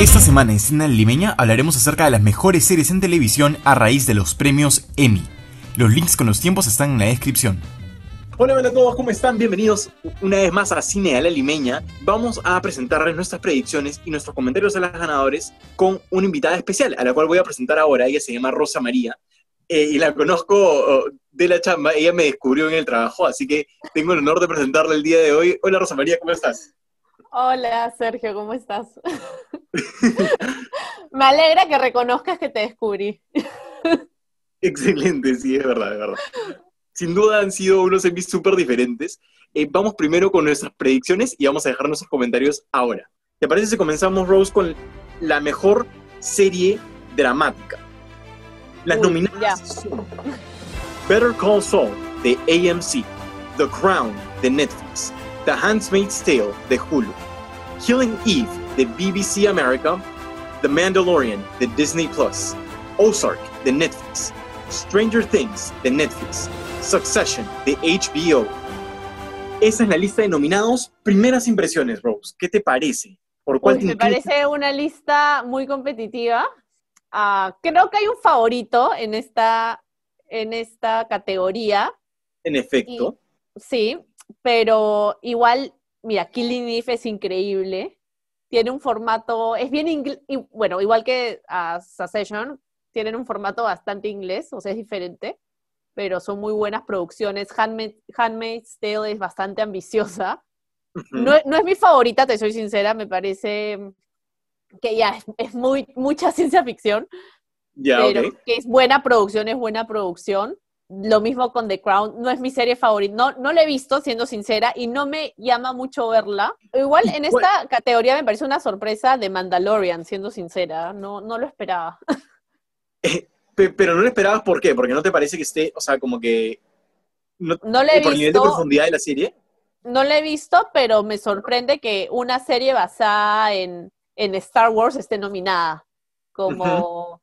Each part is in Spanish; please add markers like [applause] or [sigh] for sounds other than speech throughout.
Esta semana en Cine Limeña hablaremos acerca de las mejores series en televisión a raíz de los premios Emmy. Los links con los tiempos están en la descripción. Hola, hola a todos, ¿cómo están? Bienvenidos una vez más a Cine a la Limeña. Vamos a presentarles nuestras predicciones y nuestros comentarios a las ganadores con una invitada especial, a la cual voy a presentar ahora. Ella se llama Rosa María eh, y la conozco oh, de la chamba. Ella me descubrió en el trabajo, así que tengo el honor de presentarla el día de hoy. Hola, Rosa María, ¿cómo estás? Hola, Sergio, ¿cómo estás? [laughs] Me alegra que reconozcas que te descubrí. [laughs] Excelente, sí, es verdad, es verdad. Sin duda han sido unos semis súper diferentes. Eh, vamos primero con nuestras predicciones y vamos a dejar nuestros comentarios ahora. ¿Te parece si comenzamos, Rose, con la mejor serie dramática? Las Uy, nominadas son Better Call Saul de AMC, The Crown de Netflix, The Handmaid's Tale de Hulu, Killing Eve de BBC America, The Mandalorian de Disney Plus, Ozark de Netflix, Stranger Things de Netflix, Succession de HBO. Esa es la lista de nominados. Primeras impresiones, Rose. ¿Qué te parece? ¿Por cuál Uy, te me parece una lista muy competitiva. Ah, creo que hay un favorito en esta, en esta categoría, En efecto. sí, pero igual, mira, Killing Eve es increíble. Tiene un formato, es bien inglés, bueno, igual que ah, Succession, tienen un formato bastante inglés, o sea, es diferente, pero son muy buenas producciones. Handmaid, Handmaid's Tale es bastante ambiciosa. No, no es mi favorita, te soy sincera, me parece que ya es, es muy, mucha ciencia ficción, pero que es buena producción, es buena producción. Lo mismo con The Crown, no es mi serie favorita, no, no la he visto, siendo sincera, y no me llama mucho verla. Igual en esta categoría me parece una sorpresa de Mandalorian, siendo sincera, no, no lo esperaba. [laughs] Pe- Pero no lo esperabas, ¿por qué? Porque no te parece que esté, o sea, como que. No, No la he por nivel de visto, profundidad de la serie. no la he visto, pero me sorprende que una serie basada en, en Star Wars esté nominada. Como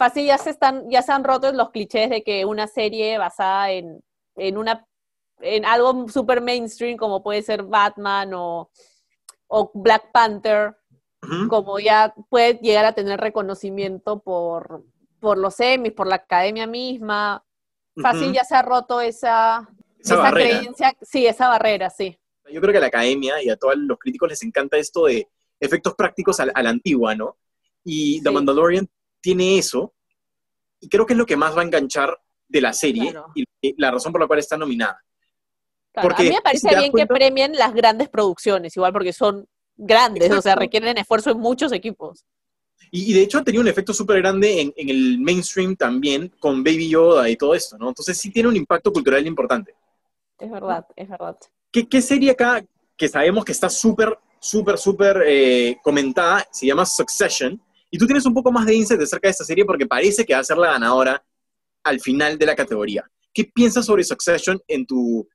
fácil ya se están, ya se han roto los clichés de que una serie basada en, en una en algo super mainstream como puede ser Batman o, o Black Panther, como ya puede llegar a tener reconocimiento por, por los Emmys, por la academia misma. Fácil ya se ha roto esa, Esa esa creencia, sí, esa barrera, sí. Yo creo que a la academia y a todos los críticos les encanta esto de efectos prácticos a, la- a la antigua, ¿no? Y The Sí. Mandalorian tiene eso, y creo que es lo que más va a enganchar de la serie Claro. y la razón por la cual está nominada. Claro, Porque, a mí me parece bien cuenta- que premien las grandes producciones, igual porque son grandes, o sea, requieren esfuerzo en muchos equipos. Y, y de hecho ha tenido un efecto súper grande en, en el mainstream también, con Baby Yoda y todo esto, ¿no? Entonces sí tiene un impacto cultural importante. Es verdad, es verdad. ¿Qué, qué serie acá que sabemos que está súper, súper, súper eh, comentada se llama Succession? Y tú tienes un poco más de insight acerca de esta serie porque parece que va a ser la ganadora al final de la categoría. ¿Qué piensas sobre Succession en tu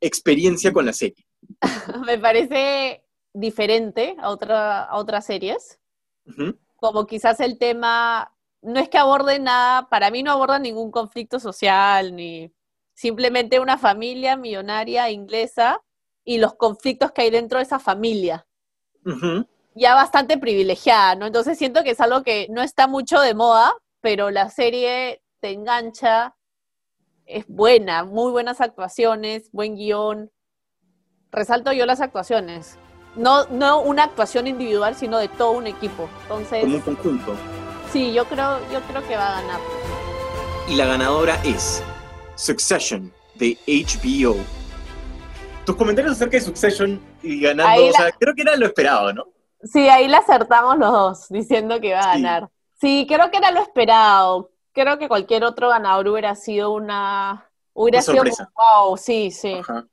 experiencia con la serie? [laughs] me parece diferente a, otra, a otras series, como quizás el tema, no es que aborde nada, para mí no aborda ningún conflicto social, ni simplemente una familia millonaria inglesa y los conflictos que hay dentro de esa familia. ujú. Ya bastante privilegiada, ¿no? Entonces siento que es algo que no está mucho de moda, pero la serie te engancha, es buena, muy buenas actuaciones, buen guion. Resalto yo las actuaciones. No, no una actuación individual, sino de todo un equipo. Entonces, Como un conjunto. sí, yo creo, yo creo que va a ganar. Y la ganadora es Succession de HBO. Tus comentarios acerca de Succession y ganando, o sea, creo que era lo esperado, ¿no? Sí, ahí la acertamos los dos, diciendo que va a ganar. Sí, creo que era lo esperado. Creo que cualquier otro ganador hubiera sido una... Hubiera Una sido sorpresa. como, wow, sí, sí. Ajá.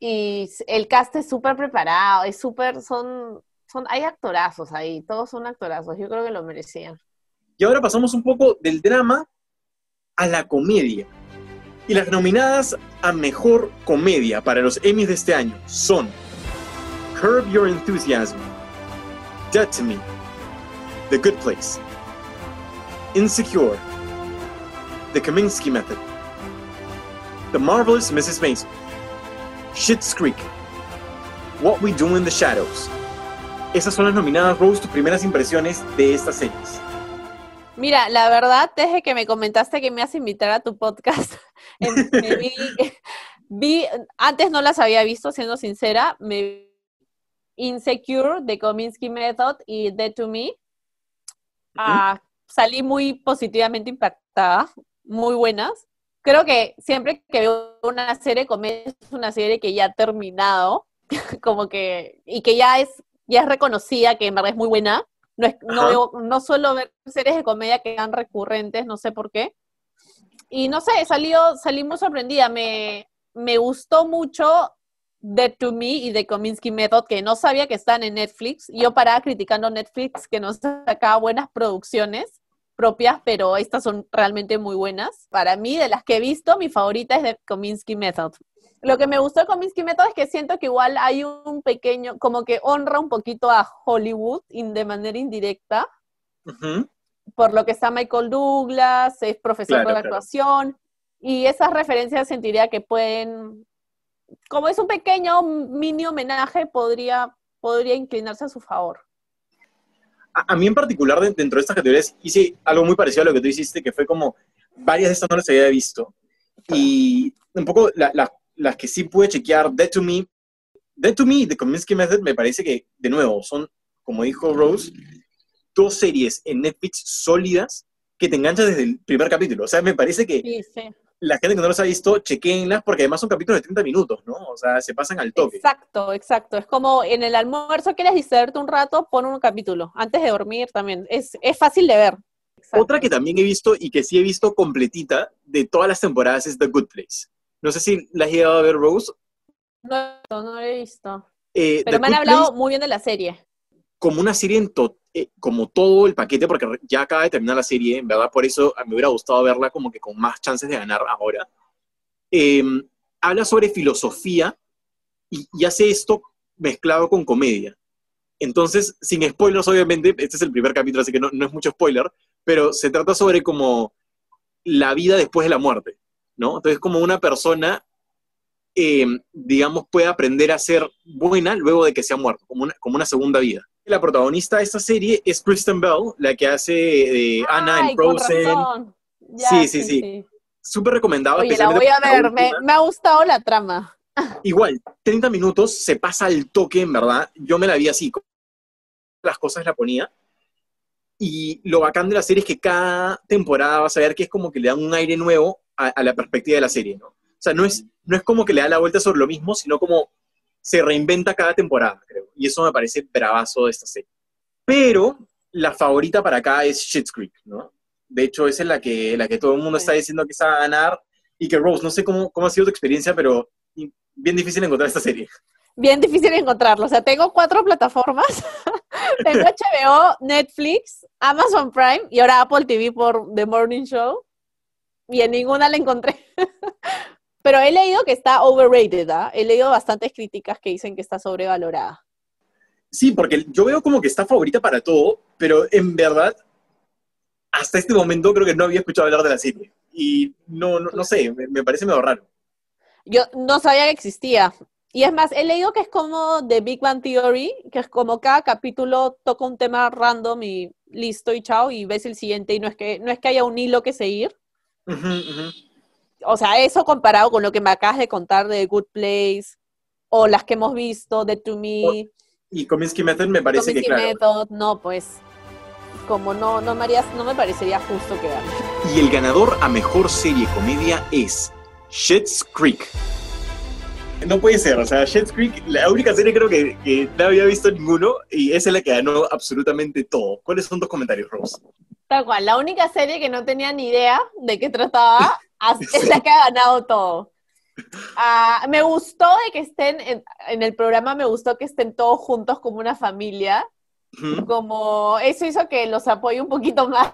Y el cast es súper preparado, es súper, son, son, hay actorazos ahí, todos son actorazos, yo creo que lo merecían. Y ahora pasamos un poco del drama a la comedia. Y las nominadas a mejor comedia para los Emmys de este año son Curb Your Enthusiasm, Dead to Me, The Good Place, Insecure, The Kaminsky Method, The Marvelous Mrs. Maisel, Schitt's Creek, What We Do in the Shadows, Esas son las nominadas, Rose, tus primeras impresiones de estas series. Mira, la verdad, desde que me comentaste que me has invitar a tu podcast, [laughs] me vi, [laughs] vi, antes no las había visto, siendo sincera, me Insecure de Kominsky Method y Dead to Me. Ah, salí muy positivamente impactada, muy buenas. Creo que siempre que veo una serie comedia es una serie que ya ha terminado, [laughs] como que, y que ya es, ya es reconocida, que en verdad es muy buena. No, es, no, no suelo ver series de comedia que sean recurrentes, no sé por qué. Y no sé, salió, salí muy sorprendida. Me, me gustó mucho Dead to Me y The Kominsky Method, que no sabía que están en Netflix. Yo paraba criticando Netflix que no sacaba buenas producciones propias, pero estas son realmente muy buenas. Para mí, de las que he visto, mi favorita es The Kominsky Method. Lo que me gustó de Kominsky Method es que siento que igual hay un pequeño, como que honra un poquito a Hollywood de manera indirecta, por lo que está Michael Douglas, es profesor de actuación, y esas referencias sentiría que pueden como es un pequeño mini homenaje, podría, podría inclinarse a su favor. A, mí en particular, dentro de estas categorías, hice algo muy parecido a lo que tú hiciste, que fue como varias de estas no las había visto. Y un poco las que sí pude chequear, Dead to Me, Dead to Me The Kominsky Method, me parece que, de nuevo, son, como dijo Rose, dos series en Netflix sólidas que te enganchan desde el primer capítulo. O sea, me parece que sí, sí la gente que no los ha visto, chequenlas porque además son capítulos de 30 minutos, ¿no? O sea, se pasan al toque. Exacto, exacto. Es como en el almuerzo quieres distraerte un rato, pon un capítulo. Antes de dormir también. Es, fácil de ver. Otra que también he visto y que sí he visto completita de todas las temporadas es The Good Place. No sé si la has llegado a ver, Rose. No, no la he visto. Eh, Pero me han hablado muy bien de la serie. Como una serie en, to eh, como todo el paquete, porque ya acaba de terminar la serie, en verdad por eso me hubiera gustado verla como que con más chances de ganar ahora. Em, habla sobre filosofía y, hace esto mezclado con comedia. Entonces, sin spoilers, obviamente, este es el primer capítulo, así que no, es mucho spoiler, pero se trata sobre como la vida después de la muerte, ¿no? Entonces, como una persona, em, digamos, puede aprender a ser buena luego de que se ha muerto, como una, como una segunda vida la protagonista de esta serie es Kristen Bell, la que hace de Anna en Frozen. sí, sí, sí, Súper recomendado. Oye, la voy a ver, me, ha gustado la trama. Igual, 30 minutos, se pasa al toque, en verdad. Yo me la vi así, las cosas la ponía. Y lo bacán de la serie es que cada temporada vas a ver que es como que le dan un aire nuevo a, la perspectiva de la serie, ¿no? O sea, no es, no es como que le da la vuelta sobre lo mismo, sino como se reinventa cada temporada, creo. Y eso me parece bravazo de esta serie. Pero la favorita para acá es Schitt's Creek, ¿no? De hecho, esa es la que, la que todo el mundo está diciendo que está a ganar. Y que, Rose, no sé cómo, cómo ha sido tu experiencia, pero bien difícil encontrar esta serie. Bien difícil encontrarlo. O sea, tengo cuatro plataformas. [laughs] tengo HBO, Netflix, Amazon Prime y ahora Apple TV por The Morning Show. Y en ninguna la encontré. [laughs] Pero he leído que está overrated, ¿ah? He leído bastantes críticas que dicen que está sobrevalorada. Sí, porque yo veo como que está favorita para todo, pero en verdad, hasta este momento creo que no había escuchado hablar de la serie. Y no, no, sé, me, parece medio raro. Yo no sabía que existía. Y es más, he leído que es como The Big Bang Theory, que es como cada capítulo toca un tema random y listo y chao, y ves el siguiente y no es que, no es que haya un hilo que seguir. O sea, eso comparado con lo que me acabas de contar de Good Place o las que hemos visto de To Me. y Cominsky Method me parece que claro. Method, no, pues como no, no, María, no me parecería justo que gane. Y el ganador a mejor serie comedia es Schitt's Creek. No puede ser, o sea, Schitt's Creek, la única serie creo que, que, no había visto ninguno y esa es la que ganó absolutamente todo. ¿Cuáles son tus comentarios, Rose? Tal cual, la única serie que no tenía ni idea de qué trataba es la que ha ganado todo. Ah, me gustó de que estén en, el programa, me gustó que estén todos juntos como una familia. Como eso hizo que los apoye un poquito más.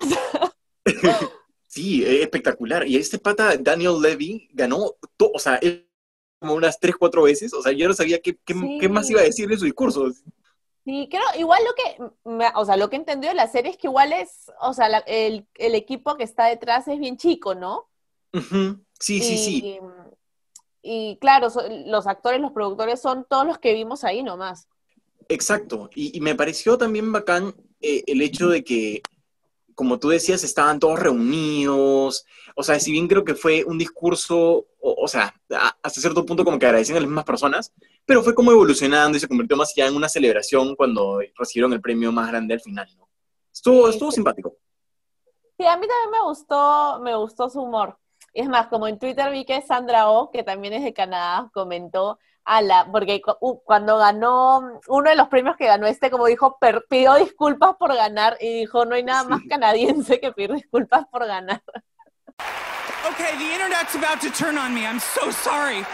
[laughs] sí, espectacular. Y este pata, Daniel Levy, ganó, o sea, como unas tres, cuatro veces. O sea, yo no sabía qué, qué, más iba a decir en su discurso. Sí, creo, igual lo que, o sea, lo que he entendido de la serie es que igual es, o sea, el, el, equipo que está detrás es bien chico, ¿no? Sí, sí, sí. Y claro, los actores, los productores son todos los que vimos ahí nomás. Exacto, y, y me pareció también bacán eh, el hecho de que, como tú decías, estaban todos reunidos, o sea, si bien creo que fue un discurso, o, o sea, a- hasta cierto punto como que agradeciendo a las mismas personas, pero fue como evolucionando y se convirtió más ya en una celebración cuando recibieron el premio más grande al final, ¿no? Estuvo, Sí, estuvo sí. simpático. Sí, a mí también me gustó, me gustó su humor. Y es más, como en Twitter vi que Sandra Oh, que también es de Canadá, comentó a la, porque cu- uh, cuando ganó uno de los premios que ganó este, como dijo, per- pidió disculpas por ganar y dijo, no hay nada más canadiense que pedir disculpas por ganar. Okay, the internet's about to turn on me. I'm so sorry.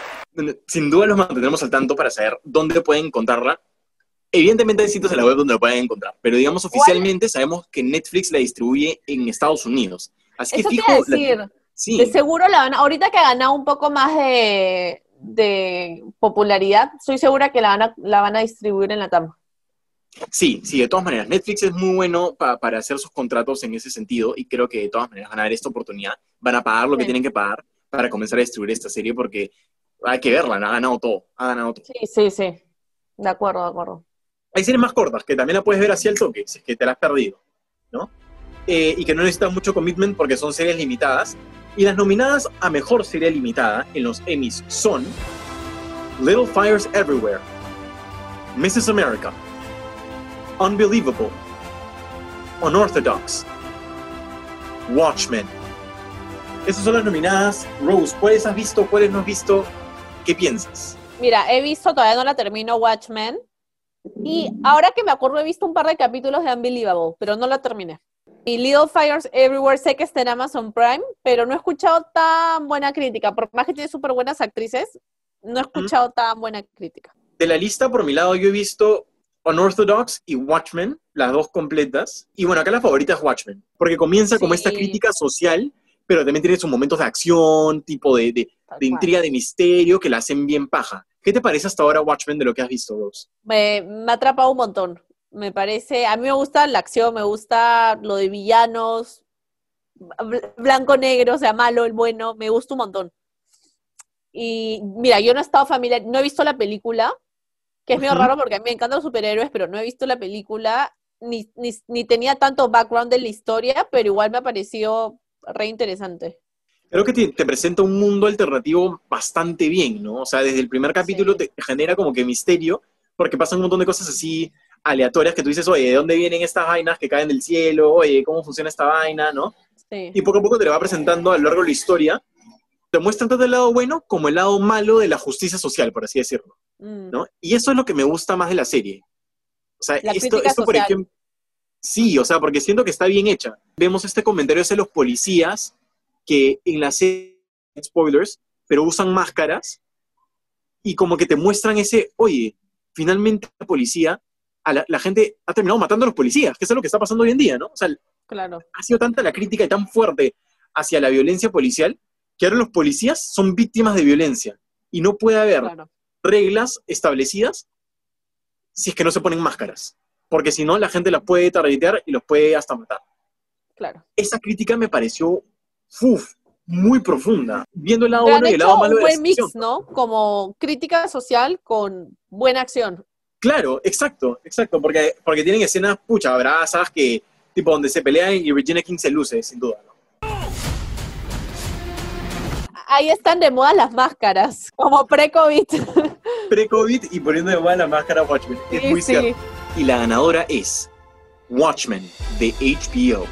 Sin duda los mantendremos al tanto para saber dónde pueden encontrarla. Evidentemente hay sitios en la web donde lo pueden encontrar, pero digamos oficialmente sabemos que Netflix la distribuye en Estados Unidos. Así que Eso fijo, la- decir, sí, de seguro la van a, ahorita que ha ganado un poco más de, de popularidad, estoy segura que la van a, la van a distribuir en la TAM. sí, sí, de todas maneras. Netflix es muy bueno pa- para hacer sus contratos en ese sentido y creo que de todas maneras van a dar esta oportunidad. Van a pagar lo que tienen que pagar para comenzar a distribuir esta serie porque hay que verla, ha ganado todo, ha ganado todo. Sí, sí, sí. De acuerdo, de acuerdo. Hay series más cortas que también la puedes ver así al toque, si es que te la has perdido, ¿no? Eh, y que no necesitan mucho commitment porque son series limitadas. Y las nominadas a mejor serie limitada en los Emmys son Little Fires Everywhere, Mrs. America, Unbelievable, Unorthodox, Watchmen. Esas son las nominadas. Rose, ¿cuáles has visto? ¿Cuáles no has visto? ¿Qué piensas? Mira, he visto, todavía no la termino, Watchmen. Y ahora que me acuerdo, he visto un par de capítulos de Unbelievable, pero no la terminé. Y Little Fires Everywhere sé que está en Amazon Prime, pero no he escuchado tan buena crítica. Por más que tiene súper buenas actrices, no he escuchado tan buena crítica. De la lista, por mi lado, yo he visto Unorthodox y Watchmen, las dos completas. Y bueno, acá la favorita es Watchmen, porque comienza como Sí. esta crítica social, pero también tiene sus momentos de acción, tipo de, de- de intriga, de misterio, que la hacen bien paja. ¿Qué te parece hasta ahora Watchmen de lo que has visto, Rose? Me, me ha atrapado un montón. Me parece, a mí me gusta la acción, me gusta lo de villanos, bl- blanco-negro, o sea, malo, el bueno, me gusta un montón. Y mira, yo no he estado familiar, no he visto la película, que es medio Ujú. raro porque a mí me encantan los superhéroes, pero no he visto la película, ni, ni, ni tenía tanto background de la historia, pero igual me ha parecido re interesante. Creo que te, te presenta un mundo alternativo bastante bien, ¿no? O sea, desde el primer capítulo Sí. te genera como que misterio, porque pasan un montón de cosas así aleatorias que tú dices, oye, ¿de dónde vienen estas vainas que caen del cielo? Oye, ¿cómo funciona esta vaina? ¿No? Sí. Y poco a poco te lo va presentando a lo largo de la historia. Te muestran tanto el lado bueno como el lado malo de la justicia social, por así decirlo, Mm. ¿no? Y eso es lo que me gusta más de la serie. O sea, La esto, esto por ejemplo... Sí, o sea, porque siento que está bien hecha. Vemos este comentario hacia los policías que en la serie, spoilers, pero usan máscaras y como que te muestran ese, oye, finalmente la policía, a la, la gente ha terminado matando a los policías, que eso es lo que está pasando hoy en día, ¿no? O sea, Claro. ha sido tanta la crítica y tan fuerte hacia la violencia policial que ahora los policías son víctimas de violencia y no puede haber Claro. reglas establecidas si es que no se ponen máscaras, porque si no la gente las puede targetear y los puede hasta matar. Claro. Esa crítica me pareció uf, muy profunda, viendo el lado bueno y el lado malo un de la buen mix. ¿no? Como crítica social con buena acción. Claro, exacto, exacto, porque, porque tienen escenas, pucha, brazas que, tipo, donde se pelean y Regina King se luce, sin duda. ¿no? Ahí están de moda las máscaras, como pre-COVID. [laughs] Pre-COVID y poniendo de moda la máscara Watchmen. Es Sí, muy sí. cierto. Y la ganadora es Watchmen de HBO.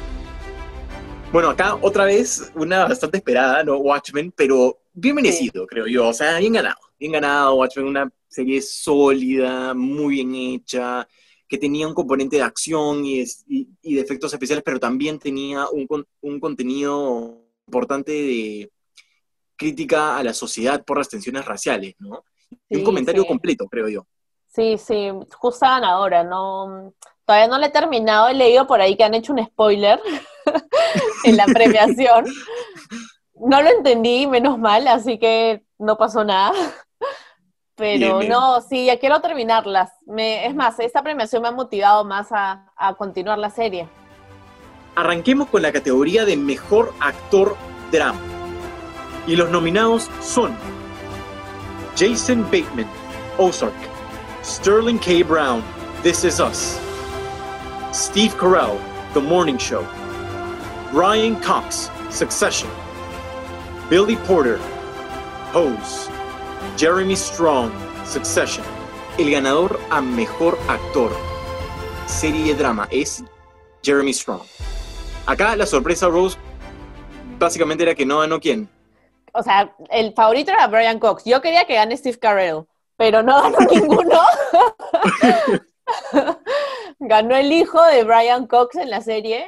Bueno, acá otra vez una bastante esperada, ¿no? Watchmen, pero bien merecido, creo yo. O sea, bien ganado. Bien ganado, Watchmen, una serie sólida, muy bien hecha, que tenía un componente de acción y, es- y- y de efectos especiales, pero también tenía un, un contenido importante de crítica a la sociedad por las tensiones raciales, ¿no? Y un comentario sí. completo, creo yo. Sí, sí, justa ganadora, no, todavía no la he terminado, he leído por ahí que han hecho un spoiler [laughs] en la premiación. [laughs] No lo entendí, menos mal, así que no pasó nada. Pero Bien, bien. no, sí, ya quiero terminarlas. Me, es más, esta premiación me ha motivado más a, a continuar la serie. Arranquemos con la categoría de Mejor Actor Drama. Y los nominados son Jason Bateman, Ozark, Sterling K. Brown, This Is Us, Steve Carell, The Morning Show, Brian Cox, Succession, Billy Porter, Pose, Jeremy Strong, Succession. El ganador a mejor actor, serie de drama, es Jeremy Strong. Acá la sorpresa, Rose, básicamente era que no ganó quién. O sea, el favorito era Brian Cox. Yo quería que gane Steve Carell, pero no ganó [laughs] ninguno. [laughs] ganó el hijo de Brian Cox en la serie.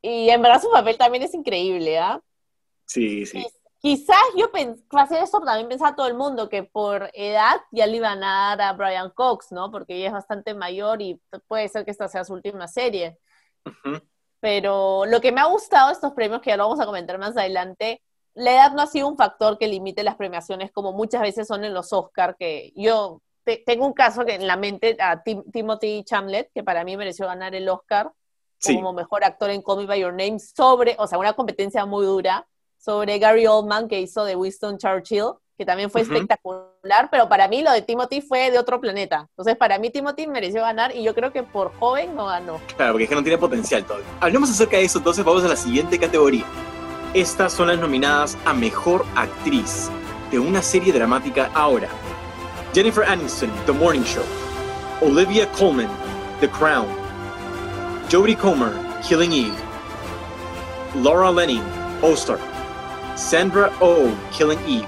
Y en verdad su papel también es increíble, ¿ah? Sí, sí. Quizás yo pensé eso, también pensaba todo el mundo, que por edad ya le iban a dar a Brian Cox, ¿no? Porque ella es bastante mayor y puede ser que esta sea su última serie. Pero lo que me ha gustado de estos premios, que ya lo vamos a comentar más adelante, la edad no ha sido un factor que limite las premiaciones como muchas veces son en los Oscar, que yo tengo un caso que en la mente a Timothy Chamlet, que para mí mereció ganar el Oscar como mejor actor en Call Me By Your Name, sobre, o sea, una competencia muy dura, sobre Gary Oldman que hizo de Winston Churchill, que también fue espectacular, pero para mí lo de Timothy fue de otro planeta. Entonces, para mí Timothy mereció ganar y yo creo que por joven no ganó. Claro, porque es que no tiene potencial todavía. Hablemos acerca de eso, entonces vamos a la siguiente categoría. Estas son las nominadas a Mejor Actriz de una serie dramática ahora. Jennifer Aniston, The Morning Show. Olivia Colman, The Crown. Jodie Comer, Killing Eve. Laura Lenny, All-Star. Sandra Oh, Killing Eve.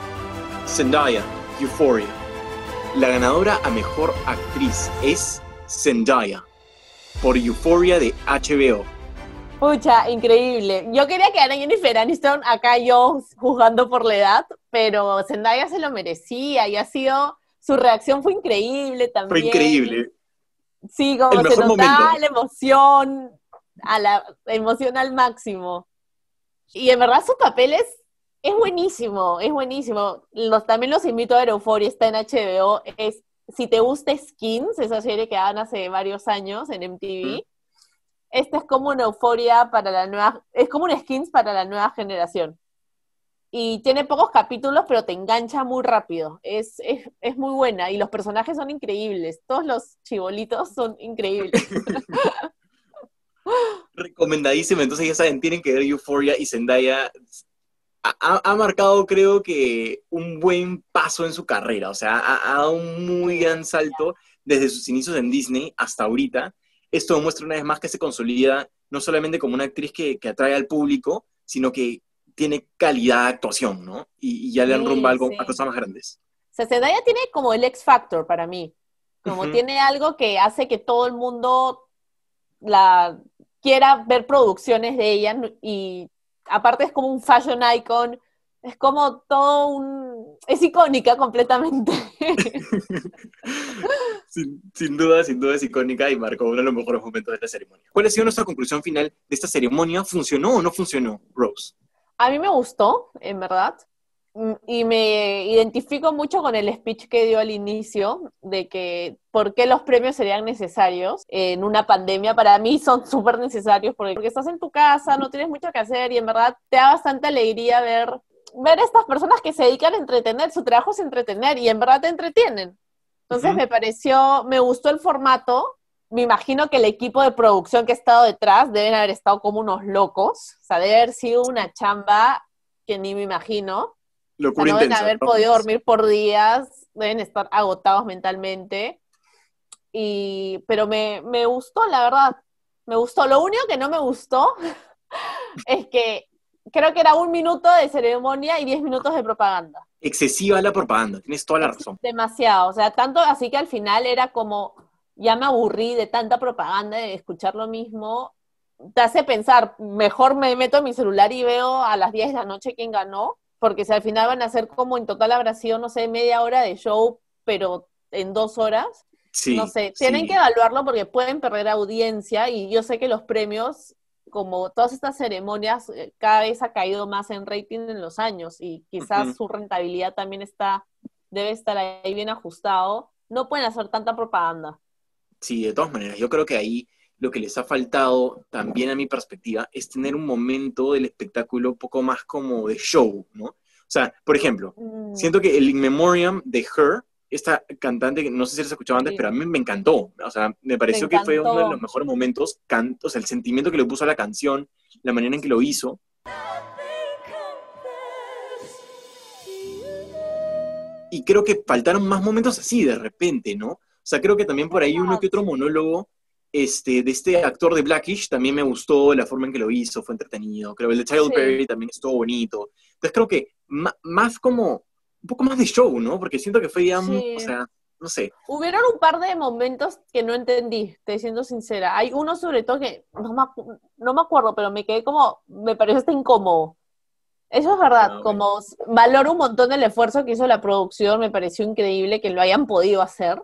Zendaya, Euphoria. La ganadora a Mejor Actriz es Zendaya, por Euphoria de HBO. Pucha, increíble. Yo quería que era Jennifer Aniston, acá yo juzgando por la edad, pero Zendaya se lo merecía y ha sido, su reacción fue increíble también. Fue increíble. Sí, como se notaba la emoción, a la emoción al máximo. Y en verdad su papel es, es buenísimo, es buenísimo. Los, también los invito a ver Euphoria, está en HBO. Es, si te gusta Skins, esa serie que dan hace varios años en MTV, esta es como una euforia para la nueva, es como un skins para la nueva generación. Y tiene pocos capítulos, pero te engancha muy rápido. Es, es, es muy buena y los personajes son increíbles. Todos los chibolitos son increíbles. [laughs] Recomendadísimo. Entonces ya saben, tienen que ver Euphoria y Zendaya ha, ha, marcado, creo que, un buen paso en su carrera. O sea, ha, ha, dado un muy gran salto desde sus inicios en Disney hasta ahorita esto demuestra una vez más que se consolida no solamente como una actriz que, atrae al público, sino que tiene calidad de actuación, ¿no? Y, ya le han rumbo algo, a cosas más grandes. O sea, Zendaya tiene como el X Factor para mí. Como tiene algo que hace que todo el mundo la quiera ver producciones de ella y aparte es como un fashion icon, es como todo un... es icónica completamente. [laughs] sin, duda, sin duda es icónica y marcó uno de los mejores momentos de esta ceremonia. ¿Cuál ha sido nuestra conclusión final de esta ceremonia? ¿Funcionó o no funcionó, Rose? A mí me gustó, en verdad, y me identifico mucho con el speech que dio al inicio de que por qué los premios serían necesarios en una pandemia. Para mí son [laughs] súper necesarios porque, porque estás en tu casa, no tienes mucho que hacer y en verdad te da bastante alegría ver ver estas personas que se dedican a entretener, su trabajo es entretener y en verdad te entretienen. Entonces me pareció, me gustó el formato. Me imagino que el equipo de producción que ha estado detrás deben haber estado como unos locos. O sea, debe haber sido una chamba que ni me imagino. No deben haber podido dormir por días, deben estar agotados mentalmente. Y, pero me, me gustó, la verdad. Me gustó. Lo único que no me gustó [laughs] es que creo que era un minuto de ceremonia y diez minutos de propaganda. Excesiva la propaganda, tienes toda la razón. Demasiado, o sea, tanto así que al final era como, ya me aburrí de tanta propaganda, de escuchar lo mismo, te hace pensar, mejor me meto en mi celular y veo a las 10 de la noche quién ganó, porque si al final van a ser como en total habrá sido, no sé, media hora de show, pero en dos horas. Sí, no sé, tienen que evaluarlo porque pueden perder audiencia y yo sé que los premios como todas estas ceremonias eh, cada vez ha caído más en rating en los años y quizás su rentabilidad también está, debe estar ahí bien ajustado, no pueden hacer tanta propaganda. Sí, de todas maneras, yo creo que ahí lo que les ha faltado, también a mi perspectiva, es tener un momento del espectáculo un poco más como de show, ¿no? O sea, por ejemplo, mm. siento que el In Memoriam de Her esta cantante, que no sé si la escuchado antes, Sí. pero a mí me encantó. O sea, me pareció que fue uno de los mejores momentos. Can- o sea, el sentimiento que le puso a la canción, la manera en que lo hizo. Y creo que faltaron más momentos así de repente, ¿no? O sea, creo que también por ahí uno que otro monólogo este, de este actor de Blackish también me gustó la forma en que lo hizo, fue entretenido. Creo que el de Child Sí. Perry también estuvo bonito. Entonces creo que más como, un poco más de show, ¿no? Porque siento que fue ya, Sí. o sea, no sé. Hubieron un par de momentos que no entendí, te siendo sincera. Hay uno sobre todo que no me, no me acuerdo, pero me quedé como, me pareció hasta incómodo. Eso es verdad, Ah, ok. como valoro un montón el esfuerzo que hizo la producción, me pareció increíble que lo hayan podido hacer,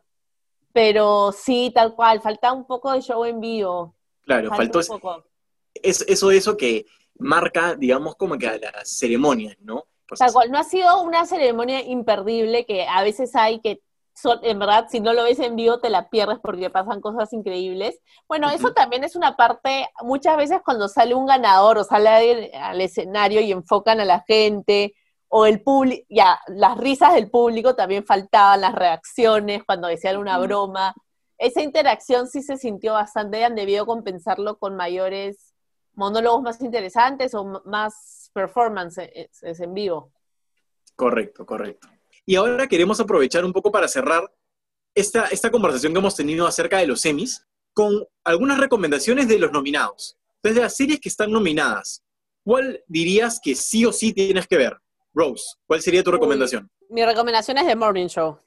pero sí, tal cual, falta un poco de show en vivo. Claro, falta faltó un poco. es- eso, eso que marca, digamos, como que a las ceremonias, ¿no? Pues, Tal cual, no ha sido una ceremonia imperdible que a veces hay que, son- en verdad, si no lo ves en vivo te la pierdes porque pasan cosas increíbles. Bueno, eso también es una parte, muchas veces cuando sale un ganador o sale al escenario y enfocan a la gente, o el público, ya, las risas del público también faltaban, las reacciones cuando decían una broma. Esa interacción sí se sintió bastante, han debido compensarlo con mayores monólogos más interesantes o más performances en vivo. Correcto, correcto. Y ahora queremos aprovechar un poco para cerrar esta, esta conversación que hemos tenido acerca de los semis con algunas recomendaciones de los nominados. Entonces, de las series que están nominadas, ¿cuál dirías que sí o sí tienes que ver? Rose, ¿cuál sería tu recomendación? Mi recomendación es The Morning Show.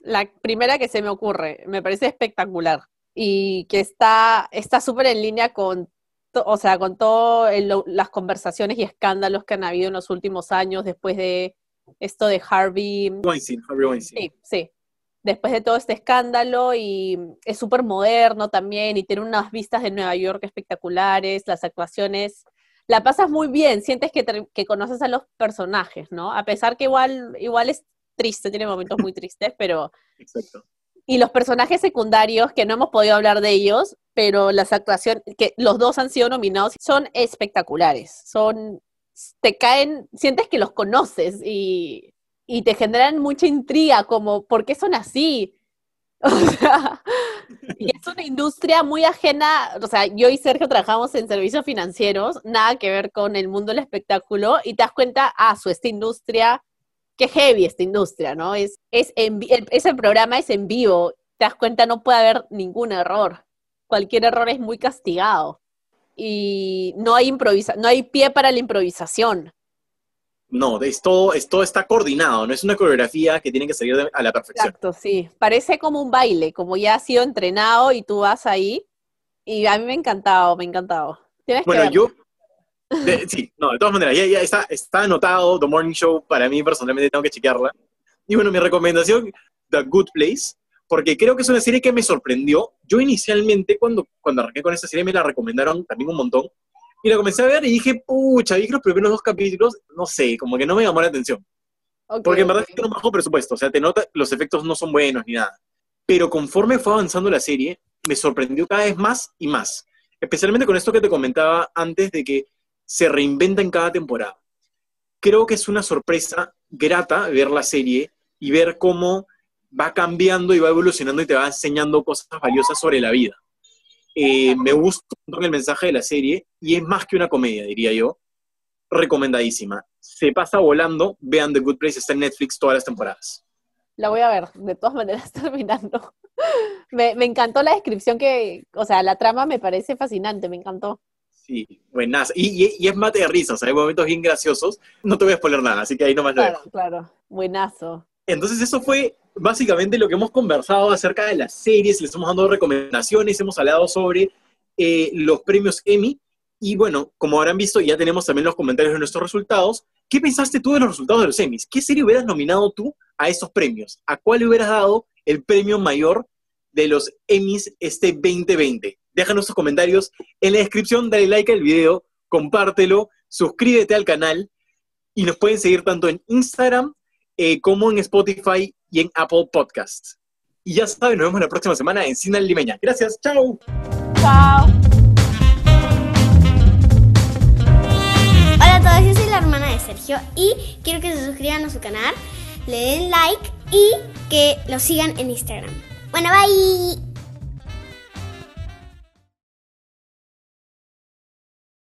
La primera que se me ocurre. Me parece espectacular. Y que está está súper en línea con, to- o sea, con todas las conversaciones y escándalos que han habido en los últimos años después de esto de Harvey. Weinstein, Harvey Weinstein. Sí, sí. Después de todo este escándalo y es súper moderno también y tiene unas vistas de Nueva York espectaculares, las actuaciones, la pasas muy bien, sientes que, te- que conoces a los personajes, ¿no? A pesar que igual, igual es triste, tiene momentos muy tristes, [laughs] pero... Exacto. Y los personajes secundarios, que no hemos podido hablar de ellos, pero las actuaciones, que los dos han sido nominados, son espectaculares, son... Te caen, sientes que los conoces y, y te generan mucha intriga, como, ¿por qué son así? [laughs] O sea, y es una industria muy ajena, o sea, yo y Sergio trabajamos en servicios financieros, nada que ver con el mundo del espectáculo, y te das cuenta, ah, su esta industria, qué heavy esta industria, ¿no? Es, es en el- ese programa es en vivo, te das cuenta, no puede haber ningún error, cualquier error es muy castigado, y no hay improvisa no hay pie para la improvisación. No, es todo, es, todo está coordinado, no es una coreografía que tiene que salir de- a la perfección. Exacto, sí. Parece como un baile, como ya ha sido entrenado y tú vas ahí. Y a mí me ha encantado, me ha encantado. Tienes Bueno, que yo. de- sí, no, de todas maneras, ya, ya está, está anotado The Morning Show. Para mí, personalmente, tengo que chequearla. Y bueno, mi recomendación, The Good Place, porque creo que es una serie que me sorprendió. Yo inicialmente, cuando, cuando arranqué con esta serie, me la recomendaron también un montón. Y la comencé a ver y dije, pucha, vi que los primeros dos capítulos, no sé, como que no me llamó la atención. Ok, Porque en verdad ok. tiene un bajo presupuesto, o sea, te nota, los efectos no son buenos ni nada. Pero conforme fue avanzando la serie, me sorprendió cada vez más y más. Especialmente con esto que te comentaba antes de que se reinventa en cada temporada. Creo que es una sorpresa grata ver la serie y ver cómo va cambiando y va evolucionando y te va enseñando cosas valiosas sobre la vida. Eh, me gusta un montón el mensaje de la serie y es más que una comedia, diría yo. Recomendadísima. Se pasa volando. Vean The Good Place, está en Netflix todas las temporadas. La voy a ver, de todas maneras [laughs] terminando. me, me encantó la descripción que, o sea, la trama me parece fascinante, me encantó. Sí, buenas. Y, y- y es mate de risas, hay momentos bien graciosos. No te voy a spoiler nada, así que ahí nomás lo Claro, dejo. claro, buenazo. Entonces eso fue básicamente lo que hemos conversado acerca de las series, les hemos dado recomendaciones, hemos hablado sobre eh, los premios Emmy y bueno, como habrán visto ya tenemos también los comentarios de nuestros resultados. ¿Qué pensaste tú de los resultados de los Emmys? ¿Qué serie hubieras nominado tú a esos premios? ¿A cuál hubieras dado el premio mayor de los Emmys este 2020? Déjanos tus comentarios en la descripción, dale like al video, compártelo, suscríbete al canal y nos pueden seguir tanto en Instagram eh, como en Spotify y en Apple Podcasts. Y ya saben, nos vemos la próxima semana en Cine Limeña. Gracias, chao. Chao. Hola a todos, yo soy la hermana de Sergio y quiero que se suscriban a su canal. le den like y que lo sigan en Instagram. Bueno, bye.